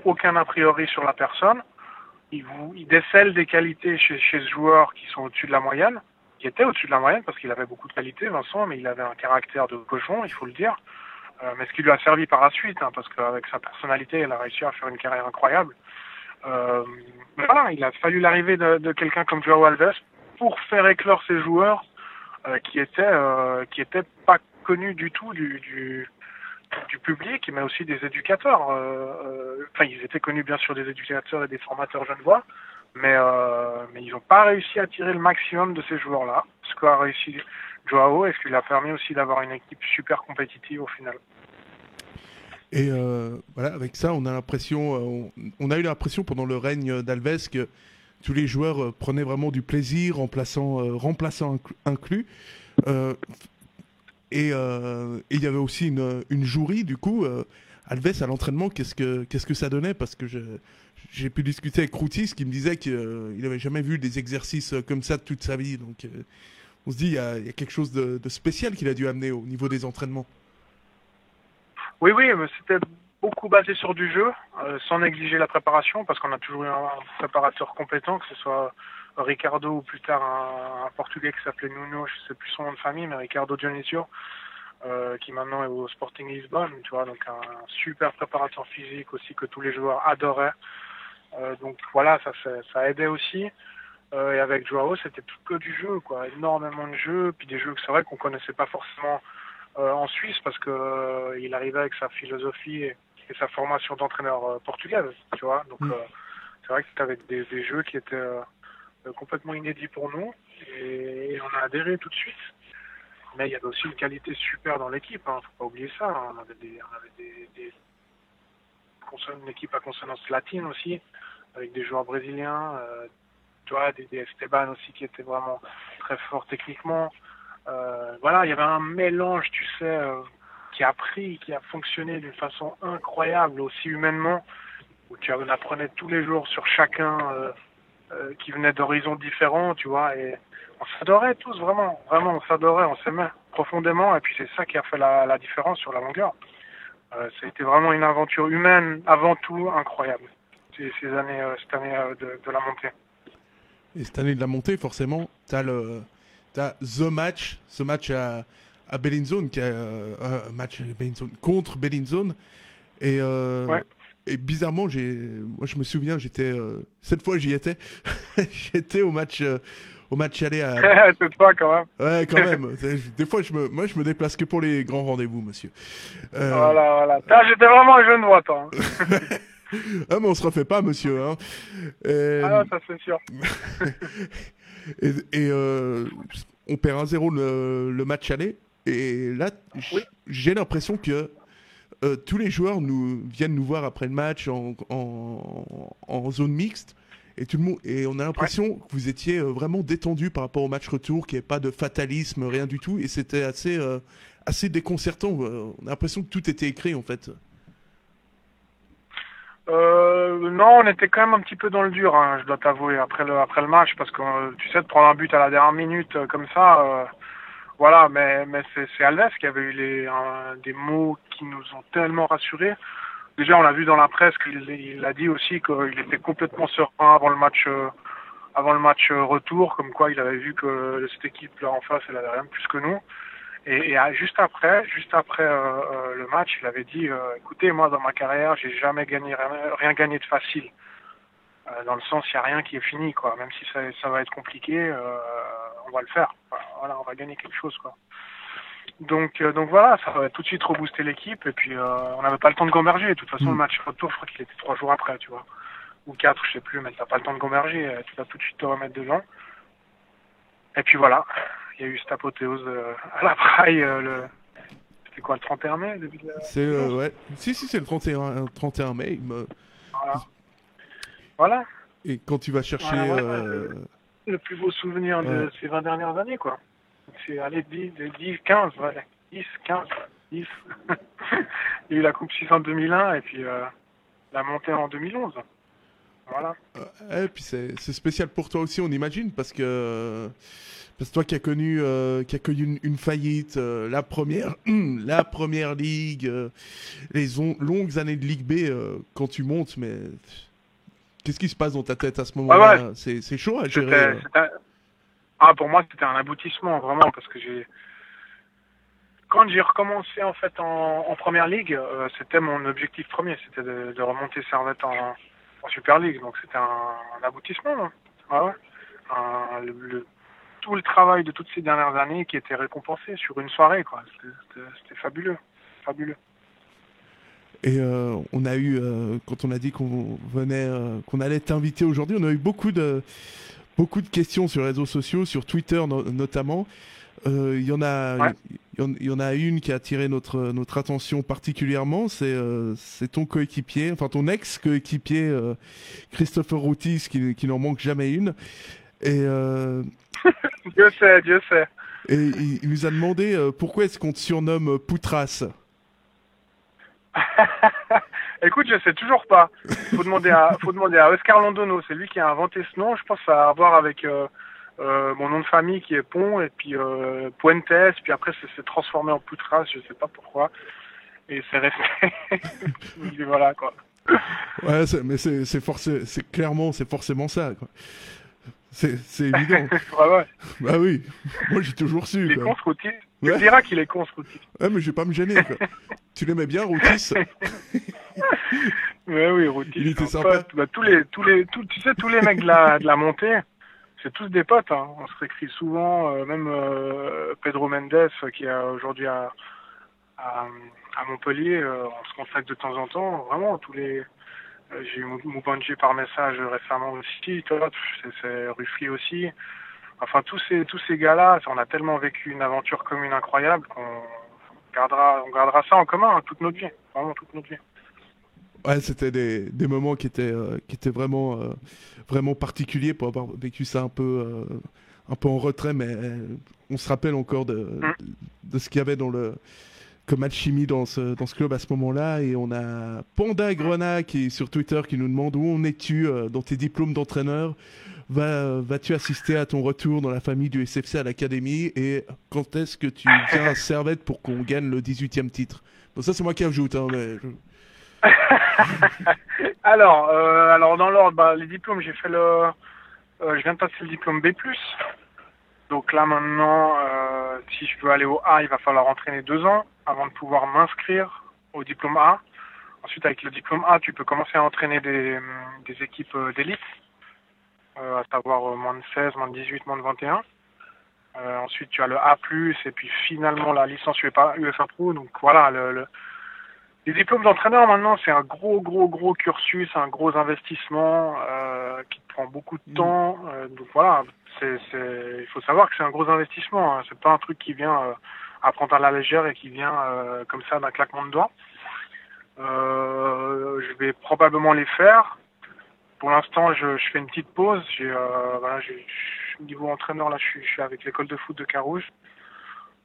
aucun a priori sur la personne. Il, vous, il décèle des qualités chez, chez ce joueur qui sont au-dessus de la moyenne, qui était au-dessus de la moyenne parce qu'il avait beaucoup de qualités, Vincent, mais il avait un caractère de cochon, il faut le dire. Euh, mais ce qui lui a servi par la suite, hein, parce qu'avec sa personnalité, il a réussi à faire une carrière incroyable. Euh, voilà, il a fallu l'arrivée de, de quelqu'un comme Joao Alves pour faire éclore ces joueurs euh, qui étaient euh, qui étaient pas connus du tout du, du public, mais aussi des éducateurs. Euh, euh, enfin, ils étaient connus bien sûr des éducateurs et des formateurs genevois, mais mais ils n'ont pas réussi à tirer le maximum de ces joueurs-là. Ce qu'a réussi Joao et ce qui lui a permis aussi d'avoir une équipe super compétitive au final? Et euh, voilà, avec ça, on a l'impression, euh, on, a eu l'impression pendant le règne d'Alves que tous les joueurs euh, prenaient vraiment du plaisir, remplaçant, euh, remplaçant inclus. Euh, et il y avait aussi une, une jury, du coup. Alves à l'entraînement, qu'est-ce que qu'est-ce que ça donnait? Parce que j'ai pu discuter avec Routis qui me disait qu'il n'avait jamais vu des exercices comme ça de toute sa vie. Donc on se dit, il y, a, quelque chose de, spécial qu'il a dû amener au niveau des entraînements. Oui, oui, c'était beaucoup basé sur du jeu, euh, sans négliger la préparation, parce qu'on a toujours eu un préparateur compétent, que ce soit Ricardo ou plus tard un, un Portugais qui s'appelait Nuno, je sais plus son nom de famille, mais Ricardo Dionisio, euh, qui maintenant est au Sporting Lisbonne, tu vois, donc un, super préparateur physique aussi que tous les joueurs adoraient. Euh, donc voilà, ça, ça aidait aussi. Euh, et avec Joao, c'était tout que du jeu, quoi. Énormément de jeux, puis des jeux que c'est vrai qu'on connaissait pas forcément en Suisse parce que il arrivait avec sa philosophie et, et sa formation d'entraîneur portugaise, tu vois. Donc mm. C'est vrai que c'était avec des, des, jeux qui étaient complètement inédits pour nous et, on a adhéré tout de suite. Mais il y avait aussi une qualité super dans l'équipe, hein, faut pas oublier ça. Hein. On avait des une équipe à consonance latine aussi, avec des joueurs brésiliens, euh, tu vois, des, des Esteban aussi qui étaient vraiment très forts techniquement. Euh, voilà, il y avait un mélange, tu sais, euh, qui a pris, qui a fonctionné d'une façon incroyable, aussi humainement, où tu en apprenais tous les jours sur chacun euh, qui venait d'horizons différents, tu vois, et on s'adorait tous, vraiment, vraiment, on s'adorait, on s'aimait profondément, et puis c'est ça qui a fait la, la différence sur la longueur. Euh, ça a été vraiment une aventure humaine, avant tout, incroyable, ces, ces années, euh, cette année de, de la montée. Et cette année de la montée, forcément, tu as le as The Match, ce match à, à Bellinzone, qui a match Bellinzone, contre Bellinzone. Et, euh, ouais. Et bizarrement, j'ai, moi je me souviens, j'étais, euh, cette fois j'y étais, j'étais au match, euh, au match aller à. cette fois quand même. Ouais, quand même. Des fois, je me, moi je me déplace que pour les grands rendez-vous, monsieur. Euh, voilà, voilà. J'étais vraiment un jeune droit, toi. Hein. ah, mais on se refait pas, monsieur. Hein. Euh... Ah, non, ça c'est sûr. et, et euh, on perd 1-0 le, le, match aller. Et là, oui. j'ai l'impression que euh, tous les joueurs nous, viennent nous voir après le match en, en, en zone mixte Et, tout le monde, et on a l'impression que vous étiez vraiment détendu par rapport au match retour, qu'il n'y avait pas de fatalisme, rien du tout. Et c'était assez, assez déconcertant. On a l'impression que tout était écrit en fait. Euh, non, on était quand même un petit peu dans le dur, hein, je dois t'avouer, après le, après le match, parce que tu sais, de prendre un but à la dernière minute euh, comme ça, euh, voilà, mais, mais c'est Alves qui avait eu les, des mots qui nous ont tellement rassurés. Déjà, on l'a vu dans la presse qu'il il a dit aussi qu'il était complètement serein avant le match, euh, avant le match retour, comme quoi il avait vu que cette équipe là en face, elle avait rien de plus que nous. Et, et, juste après, juste après euh, euh, le match, il avait dit euh, "Écoutez, moi dans ma carrière, j'ai jamais gagné rien, rien, gagné de facile. dans le sens, il y a rien qui est fini, quoi. Même si ça, ça va être compliqué, on va le faire. Voilà, on va gagner quelque chose, quoi." Donc, donc voilà, ça va tout de suite rebooster l'équipe. Et puis, on n'avait pas le temps de gommerger. De toute façon, le mm. match retour, je crois qu'il était trois jours après, tu vois, ou quatre, je sais plus. Mais t'as pas le temps de gommerger. Tu vas tout de suite te remettre dedans. Et puis voilà, il y a eu cette apothéose euh, à la praille euh, le c'était quoi le 31 mai début de C'est euh, ouais. Si si c'est le 31 31 mai. Voilà. voilà. Et quand tu vas chercher le plus beau souvenir de ces 20 dernières années quoi. C'est aller 10, 10 15 voilà. 10 15 10. il y a eu la Coupe 6 en 2001 et puis la montée en 2011. Voilà. et puis c'est spécial pour toi aussi, on imagine, parce que parce que toi qui as connu, euh, qui a connu une, faillite, euh, la première, la première ligue, euh, les longues années de Ligue B, quand tu montes, mais qu'est-ce qui se passe dans ta tête à ce moment-là C'est chaud à gérer. Ah, pour moi, c'était un aboutissement vraiment parce que j'ai quand j'ai recommencé en fait en, première ligue, c'était mon objectif premier, c'était de, remonter Servette en, Super League. Donc c'était un, aboutissement. Ah ouais. le, tout le travail de toutes ces dernières années qui était récompensé sur une soirée. quoi. C'était fabuleux. Fabuleux. Et euh, on a eu, euh, quand on a dit qu'on venait, euh, qu'on allait t'inviter aujourd'hui, on a eu beaucoup de, beaucoup de questions sur les réseaux sociaux, sur Twitter notamment. Il y en a, il y, en a une qui a attiré notre notre attention particulièrement. C'est c'est ton coéquipier, enfin ton ex coéquipier Christopher Routis, qui, qui n'en manque jamais une. Et Dieu sait, Dieu sait. Et il, nous a demandé euh, pourquoi est-ce qu'on te surnomme euh, Poutras? Écoute, je sais toujours pas. Faut demander à, faut demander à Oscar Londono. C'est lui qui a inventé ce nom. Je pense que à voir avec euh, mon nom de famille qui est Pont et puis Puentes. Puis après, c'est transformé en Poutras. Je sais pas pourquoi. Et c'est resté. voilà quoi. Ouais, mais c'est c'est clairement, c'est forcément ça. Quoi. C'est évident. ouais. Bah oui, moi j'ai toujours su. Il est con ce Routis. Tu ouais. diras qu'il est con ce Routis. Ouais, mais je vais pas me gêner. Quoi. tu l'aimais bien, Routis Ouais, oui, Routis. Il était sympa. Bah, tous les, tous les, tous, tu sais, tous les mecs de la, de la montée, c'est tous des potes. Hein. On se réécrit souvent, euh, même euh, Pedro Mendes, qui est aujourd'hui à, à, à, Montpellier, euh, on se contacte de temps en temps. Vraiment, tous les euh, j'ai eu Moubanji par message récemment aussi, c'est Ruffy aussi. Enfin, tous ces, tous ces gars-là, on a tellement vécu une aventure commune incroyable qu'on gardera, on gardera ça en commun hein, toute notre vie. Vraiment toute notre vie. Ouais, c'était des, des, moments qui étaient, euh, qui étaient vraiment, euh, vraiment particuliers pour avoir vécu ça un peu, un peu en retrait, mais on se rappelle encore de, mmh. de ce qu'il y avait dans le, comme alchimie dans ce, dans ce club à ce moment-là. Et on a Panda Grena qui est sur Twitter qui nous demande où en es-tu euh, dans tes diplômes d'entraîneur Va, Vas-tu assister à ton retour dans la famille du SFC à l'académie Et quand est-ce que tu viens à Servette pour qu'on gagne le 18e titre? Bon, ça, c'est moi qui ajoute. Hein, mais alors, euh, alors, dans l'ordre, bah, les diplômes, j'ai fait le. Euh, je viens de passer le diplôme B. Donc là maintenant, euh, si je veux aller au A, il va falloir entraîner deux ans avant de pouvoir m'inscrire au diplôme A. Ensuite, avec le diplôme A, tu peux commencer à entraîner des, des équipes euh, d'élite, euh, à savoir moins de 16, moins de 18, moins de 21. Euh, ensuite, tu as le A+, et puis finalement la licence UEFA, UEFA Pro. Donc voilà, le les diplômes d'entraîneur maintenant, c'est un gros, gros, gros cursus, un gros investissement euh, qui prend beaucoup de mm. temps. Euh, donc voilà, c'est, c'est, il faut savoir que c'est un gros investissement. Hein. C'est pas un truc qui vient euh, à prendre à la légère et qui vient euh, comme ça d'un claquement de doigts. je vais probablement les faire. pour l'instant, je, je, fais une petite pause. J'ai, euh, voilà, j'ai, niveau entraîneur, là, je suis, je suis avec l'école de foot de Carouge,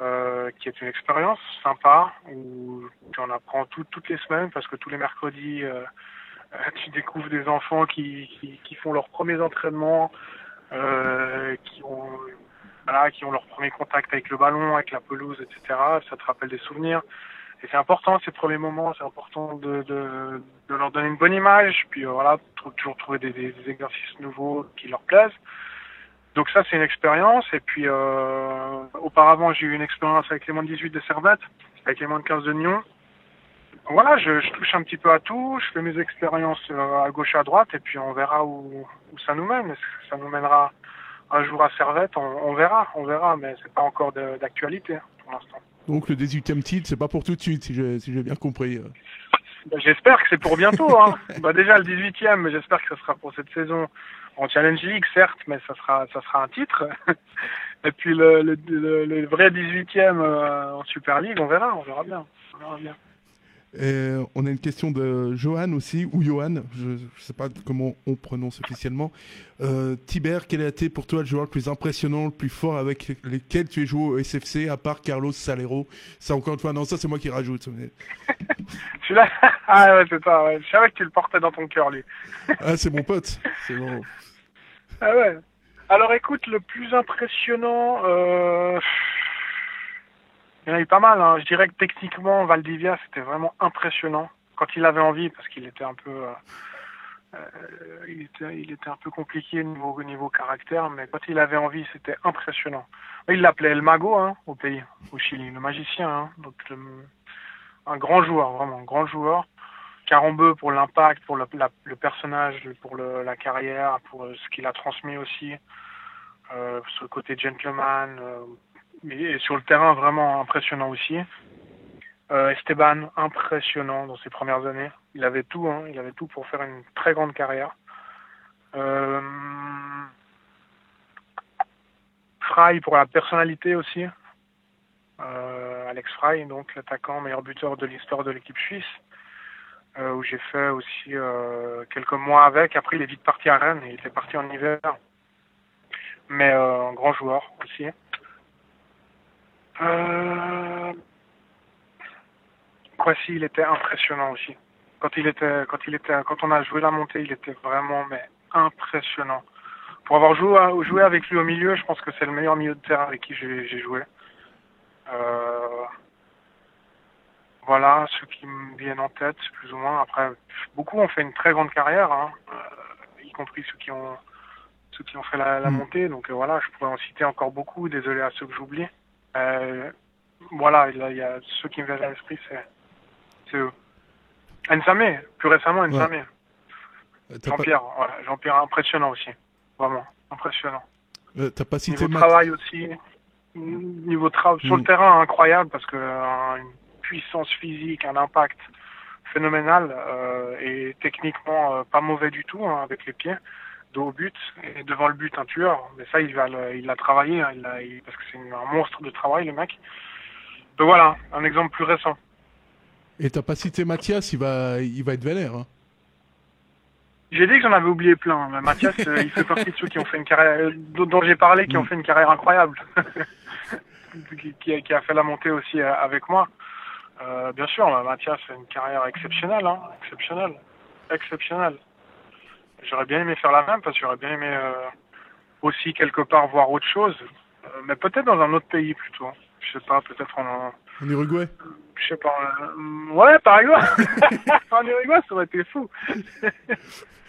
euh, qui est une expérience sympa où tu en apprends tout, toutes les semaines parce que tous les mercredis, euh, tu découvres des enfants qui, qui, qui font leurs premiers entraînements, euh, qui ont voilà, qui ont leur premier contact avec le ballon, avec la pelouse, etc. Ça te rappelle des souvenirs. Et c'est important ces premiers moments, c'est important de, de, de, leur donner une bonne image, puis euh, voilà, toujours trouver des, des, exercices nouveaux qui leur plaisent. Donc ça c'est une expérience. Et puis euh, auparavant j'ai eu une expérience avec les moins de 18 de Servette, avec les moins de 15 de Nyon. Voilà, je, je, touche un petit peu à tout, je fais mes expériences euh, à gauche à droite, et puis on verra où, où ça nous mène. Ça nous mènera un jour à Servette, on, on verra, on verra, mais c'est pas encore d'actualité hein, pour l'instant. Donc le 18e titre, c'est pas pour tout de suite, si j'ai si bien compris. Bah, j'espère que c'est pour bientôt. Hein. bah, déjà le 18e, mais j'espère que ce sera pour cette saison en Challenge League, certes, mais ça sera, ça sera un titre. Et puis le, le, le, le vrai 18e euh, en Super League, on verra, on verra bien. On verra bien. Et on a une question de Johan aussi, ou Johan, je ne sais pas comment on prononce officiellement. Euh, Tiber, quel a été pour toi le joueur le plus impressionnant, le plus fort avec lequel tu es joué au SFC, à part Carlos Salero? Ça, encore une fois, non, ça c'est moi qui rajoute. Celui-là Ah ouais, c'est ça, ouais. je savais que tu le portais dans ton cœur, lui. ah, c'est mon pote, c'est bon. Ah. Alors écoute, le plus impressionnant... Euh il y en a eu pas mal. Hein. Je dirais que techniquement, Valdivia, c'était vraiment impressionnant quand il avait envie, parce qu'il était un peu, euh, euh, il était, il était un peu compliqué niveau niveau caractère, mais quand il avait envie, c'était impressionnant. Il l'appelait El Mago hein, au pays, au Chili, le magicien. Hein. donc un grand joueur, vraiment un grand joueur. Carambeu pour l'impact, pour le, le, personnage, pour la carrière, pour ce qu'il a transmis aussi, euh, ce côté gentleman, euh, mais sur le terrain vraiment impressionnant aussi. Euh, Esteban, impressionnant dans ses premières années. Il avait tout, hein, il avait tout pour faire une très grande carrière. Euh... Fry pour la personnalité aussi. Euh, Alex Fry, donc l'attaquant meilleur buteur de l'histoire de l'équipe suisse, euh, où j'ai fait aussi euh, quelques mois avec. Après, il est vite parti à Rennes, il était parti en hiver. Mais euh, un grand joueur aussi. Euh... Kwasi, il était impressionnant aussi. Quand il était, quand il était, quand on a joué la montée, il était vraiment, mais impressionnant. Pour avoir joué, joué avec lui au milieu, je pense que c'est le meilleur milieu de terrain avec qui j'ai joué. Euh... Voilà, ceux qui me viennent en tête, plus ou moins. Après, beaucoup ont fait une très grande carrière, hein, euh, y compris ceux qui ont, ceux qui ont fait la, la mm. montée. Donc euh, voilà, je pourrais en citer encore beaucoup. Désolé à ceux que j'oublie. Euh, voilà, il y a ceux qui me viennent à l'esprit, c'est eux. Nsame, plus récemment Nsame. Ouais. Jean-Pierre, Jean-Pierre impressionnant aussi, vraiment impressionnant. T'as pas cité Niveau travail aussi, niveau travail sur le mm. terrain incroyable parce que puissance physique, un impact phénoménal euh, et techniquement euh, pas mauvais du tout hein, avec les pieds dos au but et devant le but un tueur. Mais ça, il va, il l'a travaillé, hein, il a, il, parce que c'est un monstre de travail, le mec. Donc voilà, un exemple plus récent. Et t'as pas cité Mathias, il va, il va être vénère. Hein. J'ai dit que j'en avais oublié plein. Mais Mathias, euh, il fait partie de ceux qui ont fait une carrière, dont j'ai parlé, qui ont mm. fait une carrière incroyable, qui, a fait la montée aussi avec moi. Euh, bien sûr, Mathias a une carrière exceptionnelle, hein, exceptionnelle, exceptionnelle. J'aurais bien aimé faire la même parce que j'aurais bien aimé euh, aussi quelque part voir autre chose, euh, mais peut-être dans un autre pays plutôt. Je sais pas, peut-être en, en Uruguay. Je sais pas. Ouais, par exemple. en Uruguay, ça aurait été fou.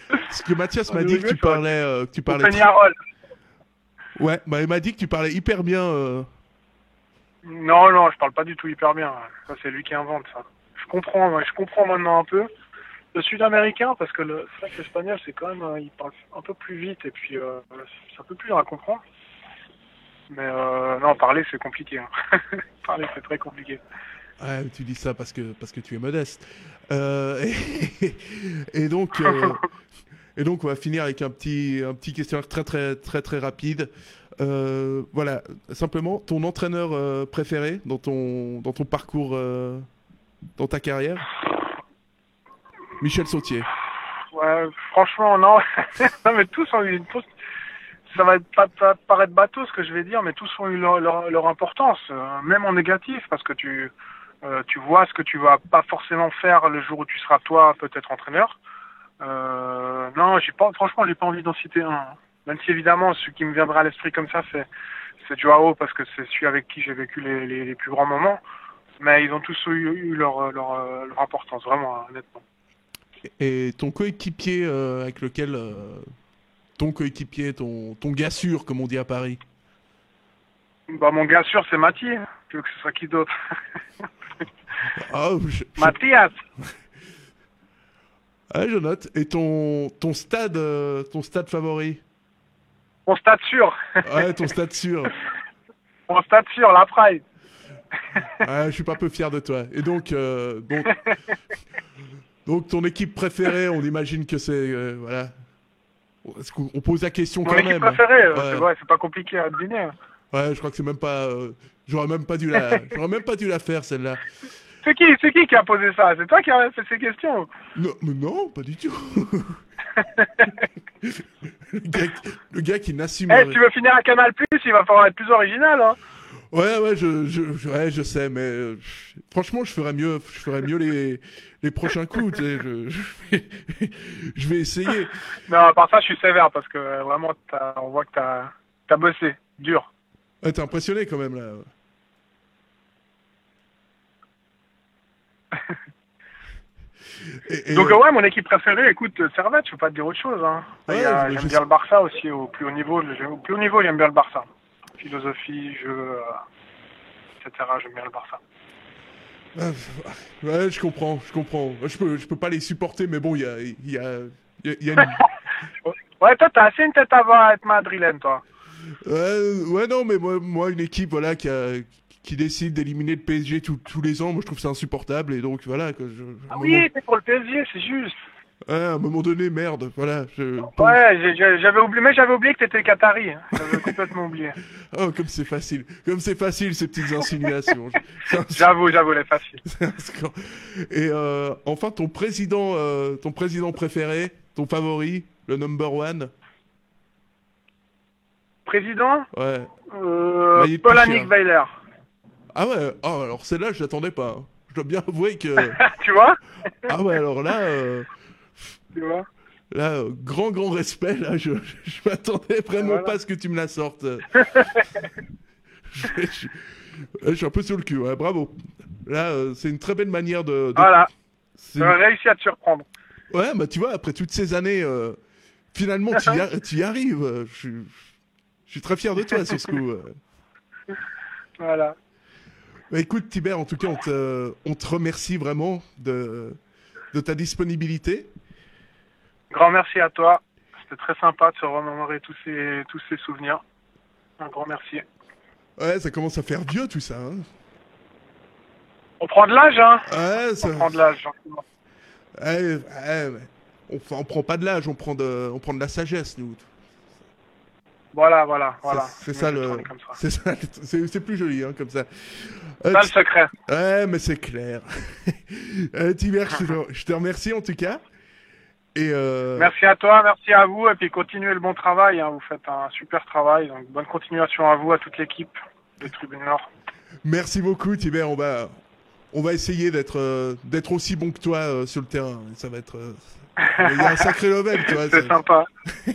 Parce que Mathias m'a dit que tu parlais, que tu parlais. Ouais, bah il m'a dit que tu parlais hyper bien. Non, non, je parle pas du tout hyper bien. Ça, c'est lui qui invente ça. Je comprends, je comprends maintenant un peu le sud-américain, parce que le, c'est vrai que l'espagnol, c'est quand même, euh, il parle un peu plus vite et puis euh, c'est un peu plus dur à comprendre. Mais euh, non, parler, c'est compliqué. Hein. parler, c'est très compliqué. Ouais, tu dis ça parce que, parce que tu es modeste. Euh, et, et, donc, euh, et donc, on va finir avec un petit, un petit questionnaire très, très, très, très rapide. Euh, voilà, simplement, ton entraîneur préféré dans ton, dans ton parcours, dans ta carrière? Michel Sautier. ouais, franchement, non. mais tous ont eu une tous- Ça va pas, paraître bateau ce que je vais dire, mais tous ont eu leur, leur, leur importance, euh, même en négatif, parce que tu, euh, tu vois ce que tu vas pas forcément faire le jour où tu seras toi peut-être entraîneur. Euh, non, j'ai pas, franchement, j'ai pas envie d'en citer un. Même si évidemment, celui qui me viendra à l'esprit comme ça, c'est, c'est Joao parce que c'est celui avec qui j'ai vécu les, les, les plus grands moments. Mais ils ont tous eu, eu leur, leur, euh, leur importance, vraiment, hein, honnêtement. Et ton coéquipier euh, avec lequel. euh, ton coéquipier, ton, ton gars sûr, comme on dit à Paris? Bah, mon gars sûr, c'est Mathieu. Tu veux que ce soit qui d'autre? Ah, je- Mathias ouais, je note. Et ton, ton stade, euh, ton stade favori Mon stade sûr. Ouais, ton stade sûr. Mon stade sûr, la Pride. Ouais, je suis pas peu fier de toi. Et donc, euh, donc, donc ton équipe préférée, on imagine que c'est euh, voilà. Qu'on on pose la question Mon quand équipe même préférée, euh, Ouais. c'est ouais, pas compliqué à deviner. hein. Ouais, je crois que c'est même pas. euh, j'aurais même pas dû la. J'aurais même pas dû la faire celle-là. C'est qui, c'est qui qui a posé ça? C'est toi qui as fait ces questions? Non, mais non, pas du tout. le, gars, qui- le gars qui n'assume. Eh, rien. si tu veux finir à Canal+, il va falloir être plus original. Hein. Ouais, ouais, je, je, je- ouais, je sais, mais euh, franchement, je ferais mieux, je ferais mieux les, les prochains coups. Tu sais, je, je, vais, je vais essayer. Mais à part ça, je suis sévère parce que euh, vraiment, on voit que t'as as bossé, dur. Ouais, T'es impressionné quand même là. Et- et, Donc ouais, mon équipe préférée, écoute, Servette, je peux pas te dire autre chose. Hein. Ouais, a- J'aime bien sais. le Barça aussi au plus haut niveau. Au plus haut niveau, j'aime bien le Barça. Philosophie, jeu, euh, etc. J'aime bien le Barça. ah, ouais, je comprends, je comprends. Je peux, je peux pas les supporter, mais bon, il y a, y a, y a- il y a une, Ouais, toi, t'as assez une tête à voir à être madrilène, toi. Ouais, ouais, non, mais moi, moi, une équipe voilà, qui, a- qui décide d'éliminer le PSG tous- tous les ans, moi je trouve ça insupportable. Et donc voilà, que je, à, Ah oui, t'es pour le PSG, c'est juste. moment, ouais, à un moment donné, merde, voilà. Je, Ouais, j'avais oublié, mais j'avais oublié que t'étais Qatari. hein. J'avais complètement oublié. Oh, comme c'est facile, comme c'est facile ces petites insinuations. C'est un- J'avoue, j'avoue, les faciles. c'est. Et euh, enfin, ton président, euh, ton président préféré, ton favori, le number one, Président, ouais. euh, Bah, plus Weiler. Ah ouais, oh, alors celle-là, je l'attendais pas. hein. Je dois bien avouer que. tu vois Ah ouais, alors là. euh, Tu vois Là, euh, grand, grand respect. Là, je, m'attendais vraiment Voilà. pas à ce que tu me la sortes. je, je- je suis un peu sur le cul, ouais, bravo. Là, euh, c'est une très belle manière de. de- Voilà, j'ai réussi à te surprendre. Ouais, bah tu vois, après toutes ces années, finalement, tu y, a- tu y arrives. Je suis, très fier de toi sur ce coup. Voilà. Bah, écoute, Tibert, en tout cas, on te, on te remercie vraiment de, de ta disponibilité. Grand merci à toi. C'était très sympa de se remémorer tous ces, tous ces souvenirs. Un grand merci. Ouais, ça commence à faire vieux tout ça. Hein. On prend de l'âge, hein Ouais, ça. On prend de l'âge, gentiment. Ouais, ouais, ouais. On, on prend pas de l'âge, on prend de, on prend de la sagesse, nous. Voilà, voilà, voilà. C'est ça le, c'est ça, c'est c'est plus joli, hein, comme ça. Euh, Ça, le secret. ouais, mais c'est clair. euh, Tibert, je te, je te remercie en tout cas. Et euh, Merci à toi, merci à vous, et puis continuez le bon travail. hein. Vous faites un super travail, donc bonne continuation à vous, à toute l'équipe de Tribune Nord. merci beaucoup, Tibert. On va, on va essayer d'être, euh, d'être aussi bon que toi euh, sur le terrain. Ça va être, il y a un sacré level, tu vois. C'est sympa.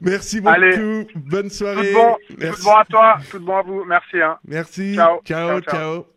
Merci beaucoup. Allez. Bonne Tout soirée. bon, Merci. tout bon à toi, tout bon à vous. Merci. Hein. Merci. Ciao. ciao. Ciao, ciao. ciao.